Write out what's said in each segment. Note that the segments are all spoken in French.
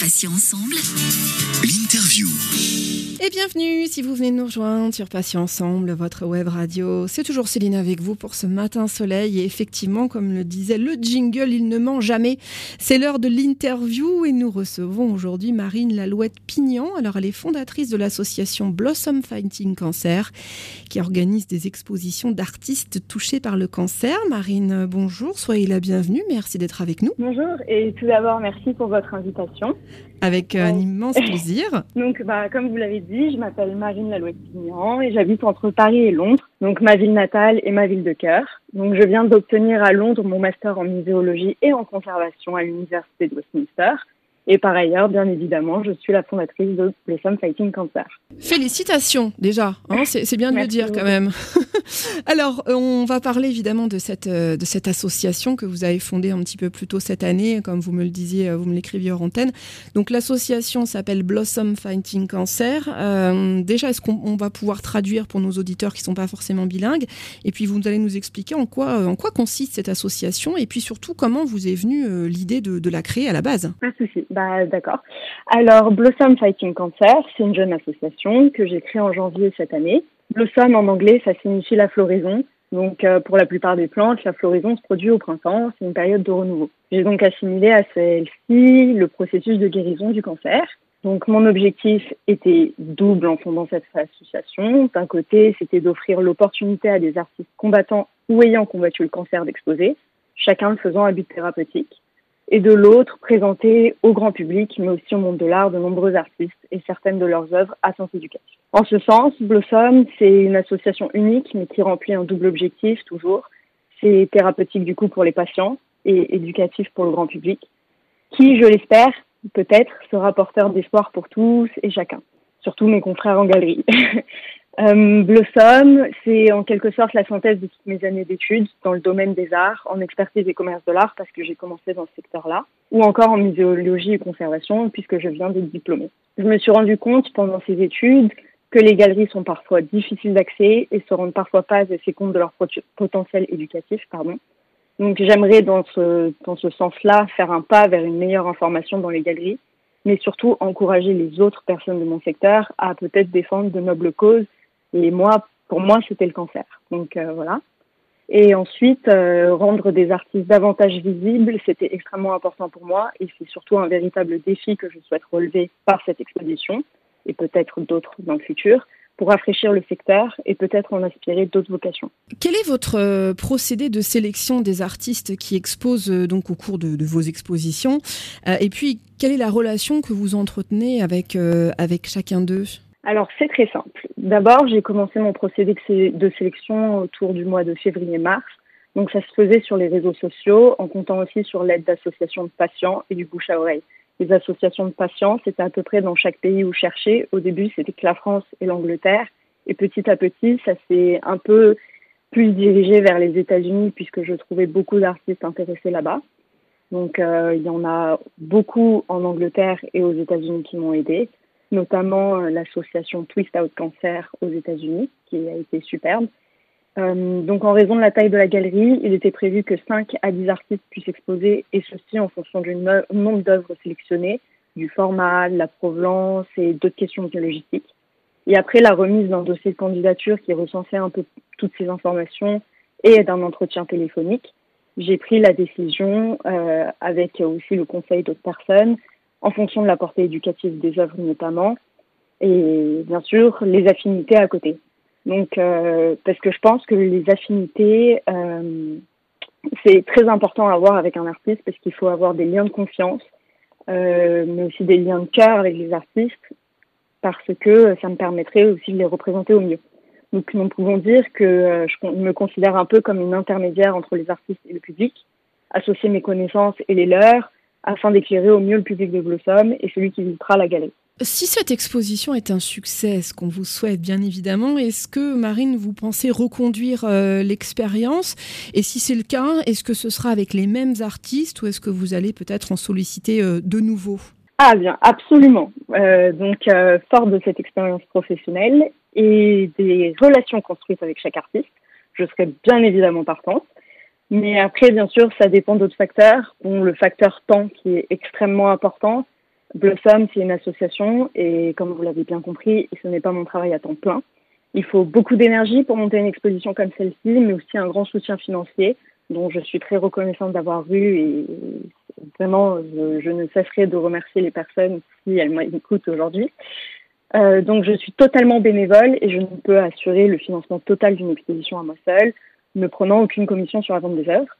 Passions ensemble. L'interview. Et bienvenue si vous venez de nous rejoindre sur Passion Ensemble, votre web radio. C'est toujours Céline avec vous pour ce matin soleil. Et effectivement, comme le disait le jingle, il ne ment jamais. C'est l'heure de l'interview et nous recevons aujourd'hui Marine Lalouette Pignan. Alors, elle est fondatrice de l'association Blossom Fighting Cancer qui organise des expositions d'artistes touchés par le cancer. Marine, bonjour, soyez la bienvenue. Merci d'être avec nous. Bonjour et tout d'abord, merci pour votre invitation. Avec un immense plaisir. Donc, bah, comme vous l'avez dit, je m'appelle Marine Lalouette-Pignan et j'habite entre Paris et Londres, donc ma ville natale et ma ville de cœur. Donc, je viens d'obtenir à Londres mon master en muséologie et en conservation à l'Université de Westminster. Et par ailleurs, bien évidemment, je suis la fondatrice de Blossom Fighting Cancer. Félicitations déjà, hein, c'est bien de le dire quand même. Alors, euh, on va parler évidemment de cette, euh, de cette association que vous avez fondée un petit peu plus tôt cette année, comme vous me le disiez, euh, vous me l'écriviez en antenne. Donc, l'association s'appelle Blossom Fighting Cancer. déjà, est-ce qu'on va pouvoir traduire pour nos auditeurs qui ne sont pas forcément bilingues? Et puis, vous allez nous expliquer en quoi, en quoi consiste cette association et puis surtout comment vous est venue l'idée de, de, la créer à la base? Pas de souci. Bah, d'accord. Alors, Blossom Fighting Cancer, c'est une jeune association que j'ai créée en janvier cette année. Blossom en anglais, ça signifie la floraison. Donc, euh, pour la plupart des plantes, la floraison se produit au printemps. C'est une période de renouveau. J'ai donc assimilé à celle-ci le processus de guérison du cancer. Donc, mon objectif était double en fondant cette association. D'un côté, c'était d'offrir l'opportunité à des artistes combattants ou ayant combattu le cancer d'exposer, chacun le faisant à but thérapeutique et de l'autre, présenter au grand public, mais aussi au monde de l'art, de nombreux artistes et certaines de leurs œuvres à sens éducatif. En ce sens, Blossom, c'est une association unique, mais qui remplit un double objectif toujours. C'est thérapeutique du coup pour les patients et éducatif pour le grand public, qui, je l'espère, peut-être sera porteur d'espoir pour tous et chacun, surtout mes confrères en galerie. Euh, Blossom, c'est en quelque sorte la synthèse de toutes mes années d'études dans le domaine des arts, en expertise et commerce de l'art, parce que j'ai commencé dans ce secteur-là, ou encore en muséologie et conservation, puisque je viens d'être diplômée. Je me suis rendu compte pendant ces études que les galeries sont parfois difficiles d'accès et se rendent parfois pas assez compte de leur potentiel éducatif. Pardon. Donc j'aimerais dans ce, dans ce sens-là faire un pas vers une meilleure information dans les galeries, mais surtout encourager les autres personnes de mon secteur à peut-être défendre de nobles causes et moi, pour moi, c'était le cancer. Donc euh, voilà. Et ensuite, euh, rendre des artistes davantage visibles, c'était extrêmement important pour moi et c'est surtout un véritable défi que je souhaite relever par cette exposition et peut-être d'autres dans le futur pour rafraîchir le secteur et peut-être en inspirer d'autres vocations. Quel est votre euh, procédé de sélection des artistes qui exposent donc au cours de, vos expositions? Et puis, quelle est la relation que vous entretenez avec, avec chacun d'eux? Alors c'est très simple. D'abord, j'ai commencé mon procédé de sélection autour du mois de février-mars. Donc ça se faisait sur les réseaux sociaux en comptant aussi sur l'aide d'associations de patients et du bouche à oreille. Les associations de patients, c'était à peu près dans chaque pays où chercher. Au début, c'était que la France et l'Angleterre. Et petit à petit, ça s'est un peu plus dirigé vers les États-Unis puisque je trouvais beaucoup d'artistes intéressés là-bas. Donc euh, il y en a beaucoup en Angleterre et aux États-Unis qui m'ont aidé notamment euh, l'association Twist Out Cancer aux États-Unis, qui a été superbe. Euh, donc, en raison de la taille de la galerie, il était prévu que 5 à 10 artistes puissent exposer, et ceci en fonction du nombre d'œuvres sélectionnées, du format, de la provenance et d'autres questions logistiques. Et après la remise d'un dossier de candidature qui recensait un peu toutes ces informations et d'un entretien téléphonique, j'ai pris la décision, euh, avec aussi le conseil d'autres personnes, en fonction de la portée éducative des œuvres notamment, et bien sûr les affinités à côté. Donc, euh, parce que je pense que les affinités, euh, c'est très important à avoir avec un artiste parce qu'il faut avoir des liens de confiance, euh, mais aussi des liens de cœur avec les artistes, parce que ça me permettrait aussi de les représenter au mieux. Donc, nous pouvons dire que je me considère un peu comme une intermédiaire entre les artistes et le public, associer mes connaissances et les leurs, afin d'éclairer au mieux le public de Blossom et celui qui visitera la galerie. Si cette exposition est un succès, ce qu'on vous souhaite bien évidemment, est-ce que Marine, vous pensez reconduire euh, l'expérience? Et si c'est le cas, est-ce que ce sera avec les mêmes artistes ou est-ce que vous allez peut-être en solliciter euh, de nouveaux Ah bien, absolument. Euh, donc, fort de cette expérience professionnelle et des relations construites avec chaque artiste, je serai bien évidemment partante. Mais après, bien sûr, ça dépend d'autres facteurs, dont le facteur temps qui est extrêmement important. Blossom, c'est une association et comme vous l'avez bien compris, ce n'est pas mon travail à temps plein. Il faut beaucoup d'énergie pour monter une exposition comme celle-ci, mais aussi un grand soutien financier dont je suis très reconnaissante d'avoir eu et vraiment je, ne cesserai de remercier les personnes si elles m'écoutent aujourd'hui. Euh, donc je suis totalement bénévole et je ne peux assurer le financement total d'une exposition à moi seule, ne prenant aucune commission sur la vente des œuvres.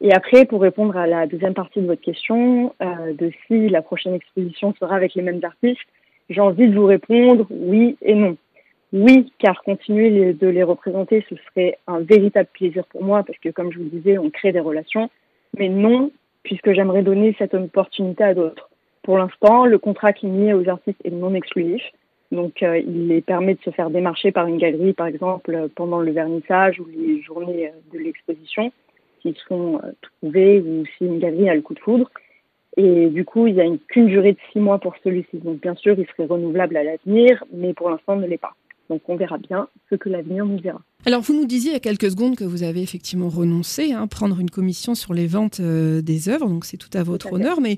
Et après, pour répondre à la deuxième partie de votre question, euh, de si la prochaine exposition sera avec les mêmes artistes, j'ai envie de vous répondre oui et non. Oui, car continuer de les représenter, ce serait un véritable plaisir pour moi, parce que comme je vous disais, on crée des relations. Mais non, puisque j'aimerais donner cette opportunité à d'autres. Pour l'instant, le contrat qui est mis aux artistes est non exclusif. Donc, euh, il les permet de se faire démarcher par une galerie, par exemple, pendant le vernissage ou les journées de l'exposition, s'ils sont euh, trouvés ou si une galerie a le coup de foudre. Et du coup, il n'y a qu'une durée de six mois pour celui-ci. Donc, bien sûr, il serait renouvelable à l'avenir, mais pour l'instant, ne l'est pas. Donc, on verra bien ce que l'avenir nous dira. Alors, vous nous disiez il y a quelques secondes que vous avez effectivement renoncé à hein, prendre une commission sur les ventes euh, des œuvres, donc c'est tout à votre honneur. Mais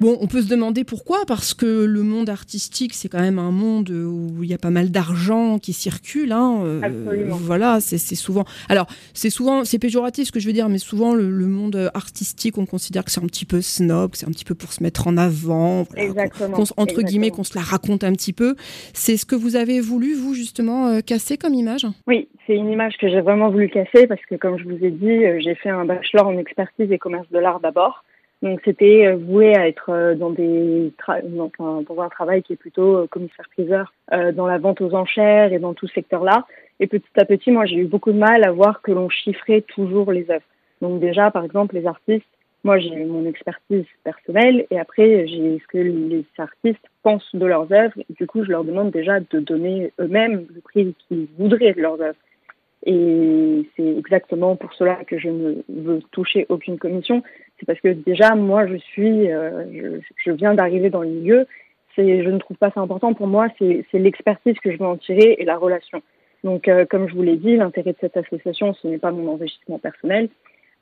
bon, on peut se demander pourquoi, parce que le monde artistique, c'est quand même un monde où il y a pas mal d'argent qui circule. Hein, euh, Absolument. Voilà, c'est souvent. Alors, c'est souvent, c'est péjoratif ce que je veux dire, mais souvent le, monde artistique, on considère que c'est un petit peu snob, que c'est un petit peu pour se mettre en avant. Exactement. entre guillemets, qu'on se la raconte un petit peu. C'est ce que vous avez voulu, vous, justement, euh, casser comme image? Oui, c'est une image que j'ai vraiment voulu casser parce que, comme je vous ai dit, euh, j'ai fait un bachelor en expertise et commerce de l'art d'abord. Donc, c'était euh, voué à être euh, dans des enfin, pour un travail qui est plutôt commissaire-priseur dans la vente aux enchères et dans tout ce secteur-là. Et petit à petit, moi, j'ai eu beaucoup de mal à voir que l'on chiffrait toujours les œuvres. Donc, déjà, par exemple, les artistes, moi, j'ai mon expertise personnelle et après, j'ai ce que les artistes pensent de leurs œuvres. Du coup, je leur demande déjà de donner eux-mêmes le prix qu'ils voudraient de leurs œuvres. Et c'est exactement pour cela que je ne veux toucher aucune commission. C'est parce que déjà, moi, je suis, euh, je, je, viens d'arriver dans le milieu. Je ne trouve pas ça important. Pour moi, c'est, c'est l'expertise que je veux en tirer et la relation. Donc, euh, comme je vous l'ai dit, l'intérêt de cette association, ce n'est pas mon enrichissement personnel.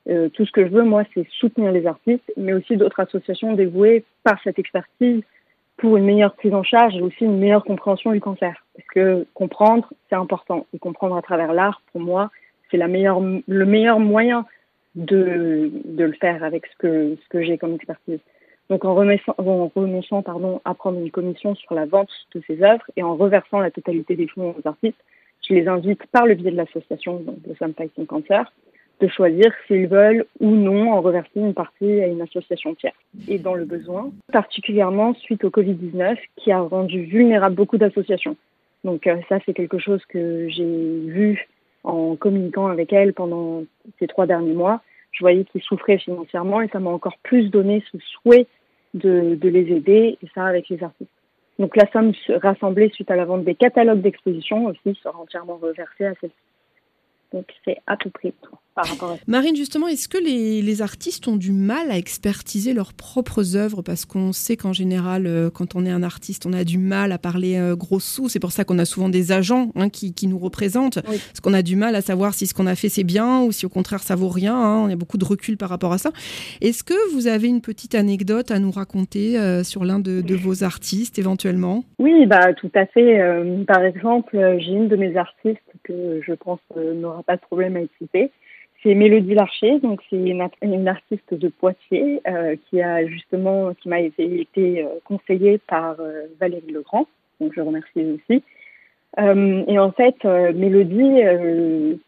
Euh, tout ce que je veux, moi, c'est soutenir les artistes, mais aussi d'autres associations dévouées par cette expertise pour une meilleure prise en charge et aussi une meilleure compréhension du cancer. Parce que comprendre, c'est important. Et comprendre à travers l'art, pour moi, c'est le meilleur moyen de, le faire avec ce que, j'ai comme expertise. Donc en en renonçant pardon, à prendre une commission sur la vente de ces œuvres et en reversant la totalité des fonds aux artistes, je les invite par le biais de l'association de Some Fighting Cancer de choisir s'ils veulent ou non en reverser une partie à une association tiers. Et dans le besoin, particulièrement suite au Covid-19 qui a rendu vulnérable beaucoup d'associations. Donc euh, ça, c'est quelque chose que j'ai vu en communiquant avec elle pendant ces trois derniers mois. Je voyais qu'ils souffraient financièrement et ça m'a encore plus donné ce souhait de, de les aider, et ça avec les artistes. Donc la somme rassemblée suite à la vente des catalogues d'exposition aussi sera entièrement reversée à celle-ci. Donc c'est à peu près tout. Marine, justement, est-ce que les, artistes ont du mal à expertiser leurs propres œuvres? Parce qu'on sait qu'en général, euh, quand on est un artiste, on a du mal à parler euh, gros sous. C'est pour ça qu'on a souvent des agents hein, qui, nous représentent. Parce qu'on a du mal à savoir si ce qu'on a fait c'est bien ou si au contraire ça vaut rien. Hein. On a beaucoup de recul par rapport à ça. Est-ce que vous avez une petite anecdote à nous raconter euh, sur l'un de, vos artistes éventuellement? Oui, bah, tout à fait. par exemple, j'ai une de mes artistes que je pense n'aura pas de problème à être citée c'est Mélodie Larcher, donc c'est une, artiste de Poitiers euh, qui a justement, qui m'a été, euh, conseillée par euh, Valérie Legrand, donc je remercie aussi. et en fait, Mélodie,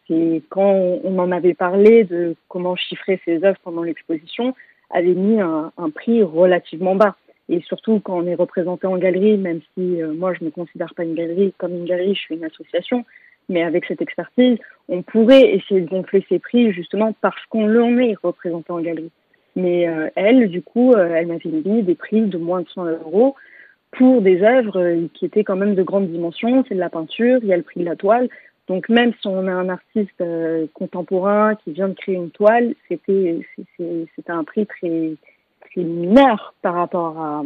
c'est quand on, en avait parlé de comment chiffrer ses œuvres pendant l'exposition, avait mis un, un, prix relativement bas. Et surtout quand on est représenté en galerie, même si moi je ne me considère pas une galerie comme une galerie, je suis une association, mais avec cette expertise, on pourrait essayer de gonfler ses prix justement parce qu'on l'en est représenté en galerie. Mais euh, elle, du coup, euh, elle m'avait mis des prix de moins de 100 euros pour des œuvres euh, qui étaient quand même de grande dimension. C'est de la peinture, il y a le prix de la toile. Donc même si on a un artiste contemporain qui vient de créer une toile, c'était un prix très, très mineur par rapport à,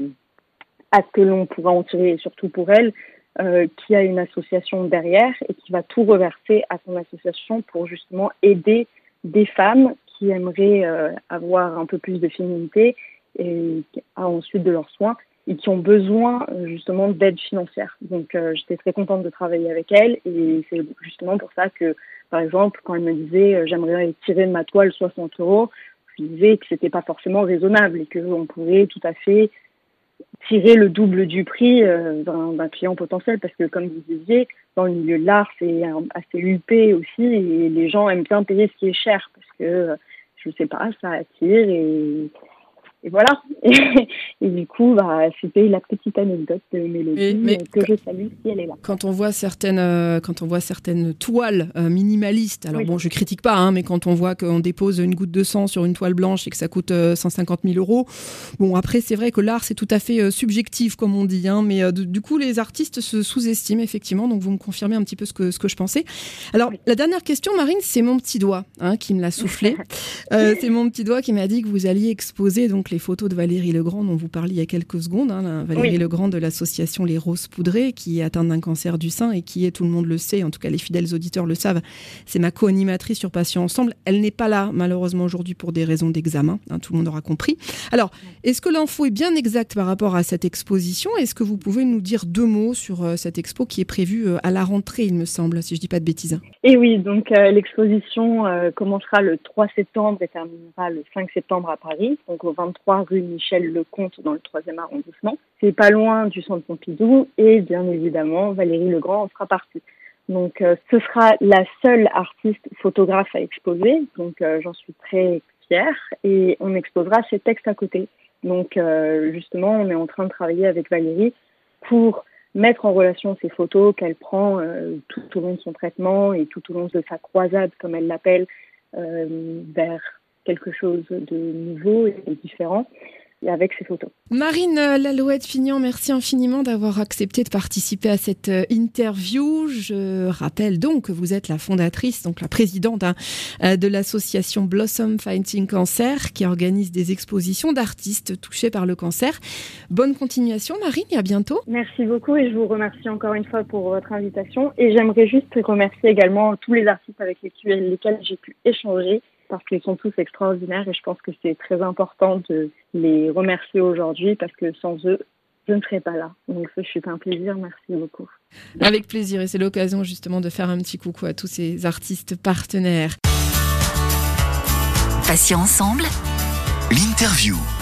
à ce que l'on pourra en tirer, surtout pour elle, euh, qui a une association derrière et qui va tout reverser à son association pour justement aider des femmes qui aimeraient euh, avoir un peu plus de féminité et ensuite de leurs soins et qui ont besoin justement d'aide financière. Donc j'étais très contente de travailler avec elle et c'est justement pour ça que, par exemple, quand elle me disait j'aimerais tirer de ma toile 60 euros, je disais que c'était pas forcément raisonnable et qu'on pouvait tout à fait tirer le double du prix euh, d'un client potentiel. Parce que comme vous disiez, dans le milieu de l'art, c'est assez huppé aussi et les gens aiment bien payer ce qui est cher parce que, je sais pas, ça attire et et voilà. Et, du coup, bah, c'était la petite anecdote de Mélodie mais, euh, que je salue si elle est là. Quand on voit certaines, euh, quand on voit certaines toiles euh, minimalistes, alors bon, je critique pas, hein, mais quand on voit qu'on dépose une goutte de sang sur une toile blanche et que ça coûte 150 000 euros, bon, après, c'est vrai que l'art, c'est tout à fait subjectif, comme on dit, hein, mais du coup, les artistes se sous-estiment, effectivement, donc vous me confirmez un petit peu ce que, ce que je pensais. Alors, la dernière question, Marine, c'est mon petit doigt hein, qui me l'a soufflé. c'est mon petit doigt qui m'a dit que vous alliez exposer donc les photos de Valérie Legrand dont vous parliez il y a quelques secondes. Hein, Valérie Legrand de l'association Les Roses Poudrées, qui est atteinte d'un cancer du sein et qui est, tout le monde le sait, en tout cas les fidèles auditeurs le savent, c'est ma co-animatrice sur Patients Ensemble. Elle n'est pas là, malheureusement, aujourd'hui pour des raisons d'examen. Hein, tout le monde aura compris. Alors, est-ce que l'info est bien exacte par rapport à cette exposition? Est-ce que vous pouvez nous dire deux mots sur euh, cette expo qui est prévue euh, à la rentrée, il me semble, si je ne dis pas de bêtises Et oui, donc euh, l'exposition commencera le 3 septembre et terminera le 5 septembre à Paris, donc au 23 rue Michel Lecomte dans le 3e arrondissement. C'est pas loin du centre Pompidou et bien évidemment Valérie Legrand en fera partie. Donc euh, ce sera la seule artiste photographe à exposer, donc euh, j'en suis très fière et on exposera ses textes à côté. Donc euh, justement on est en train de travailler avec Valérie pour mettre en relation ces photos qu'elle prend tout au long de son traitement et tout au long de sa croisade comme elle l'appelle vers quelque chose de nouveau et différent et avec ces photos. Marine Lalouette-Fignon, merci infiniment d'avoir accepté de participer à cette euh, interview. Je rappelle donc que vous êtes la fondatrice, donc la présidente hein, euh, de l'association Blossom Fighting Cancer qui organise des expositions d'artistes touchés par le cancer. Bonne continuation Marine et à bientôt. Merci beaucoup et je vous remercie encore une fois pour votre invitation et j'aimerais juste remercier également tous les artistes avec lesquels j'ai pu échanger parce qu'ils sont tous extraordinaires et je pense que c'est très important de les remercier aujourd'hui parce que sans eux, je ne serais pas là. Donc ce fut un plaisir, merci beaucoup. Avec plaisir et c'est l'occasion justement de faire un petit coucou à tous ces artistes partenaires. Patients ensemble, l'interview.